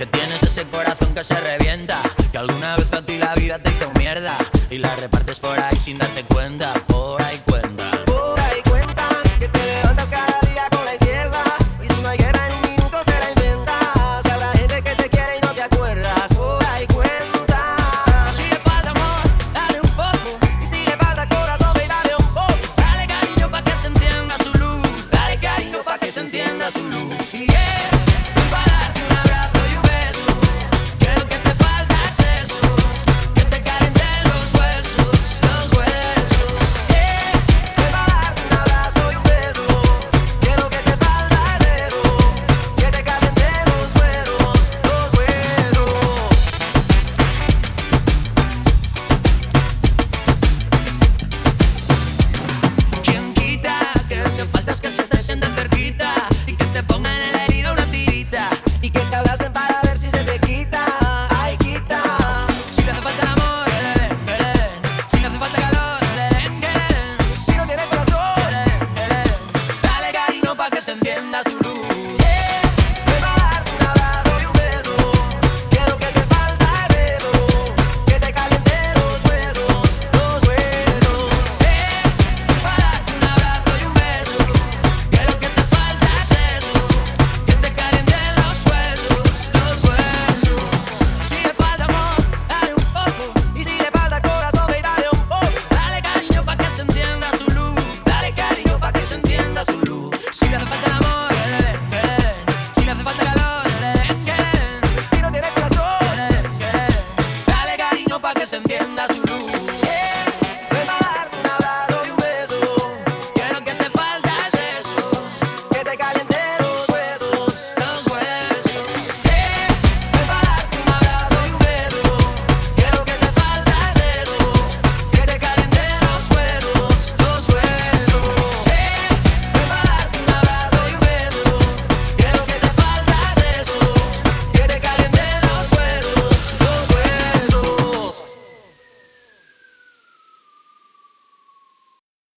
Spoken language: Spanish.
Que tienes ese corazón que se revienta. Que alguna vez a ti la vida te hizo mierda. Y la repartes por ahí sin darte cuenta. Por ahí cuenta. Por ahí cuenta que te levantas cada día con la izquierda. Y si no hay guerra en un minuto te la inventas. A la gente que te quiere y no te acuerdas. Por ahí cuenta. Si le falta amor, dale un poco. Y si le falta corazón, ve dale un poco. Dale cariño para que se entienda su luz. Dale cariño para que se entienda su luz. azul.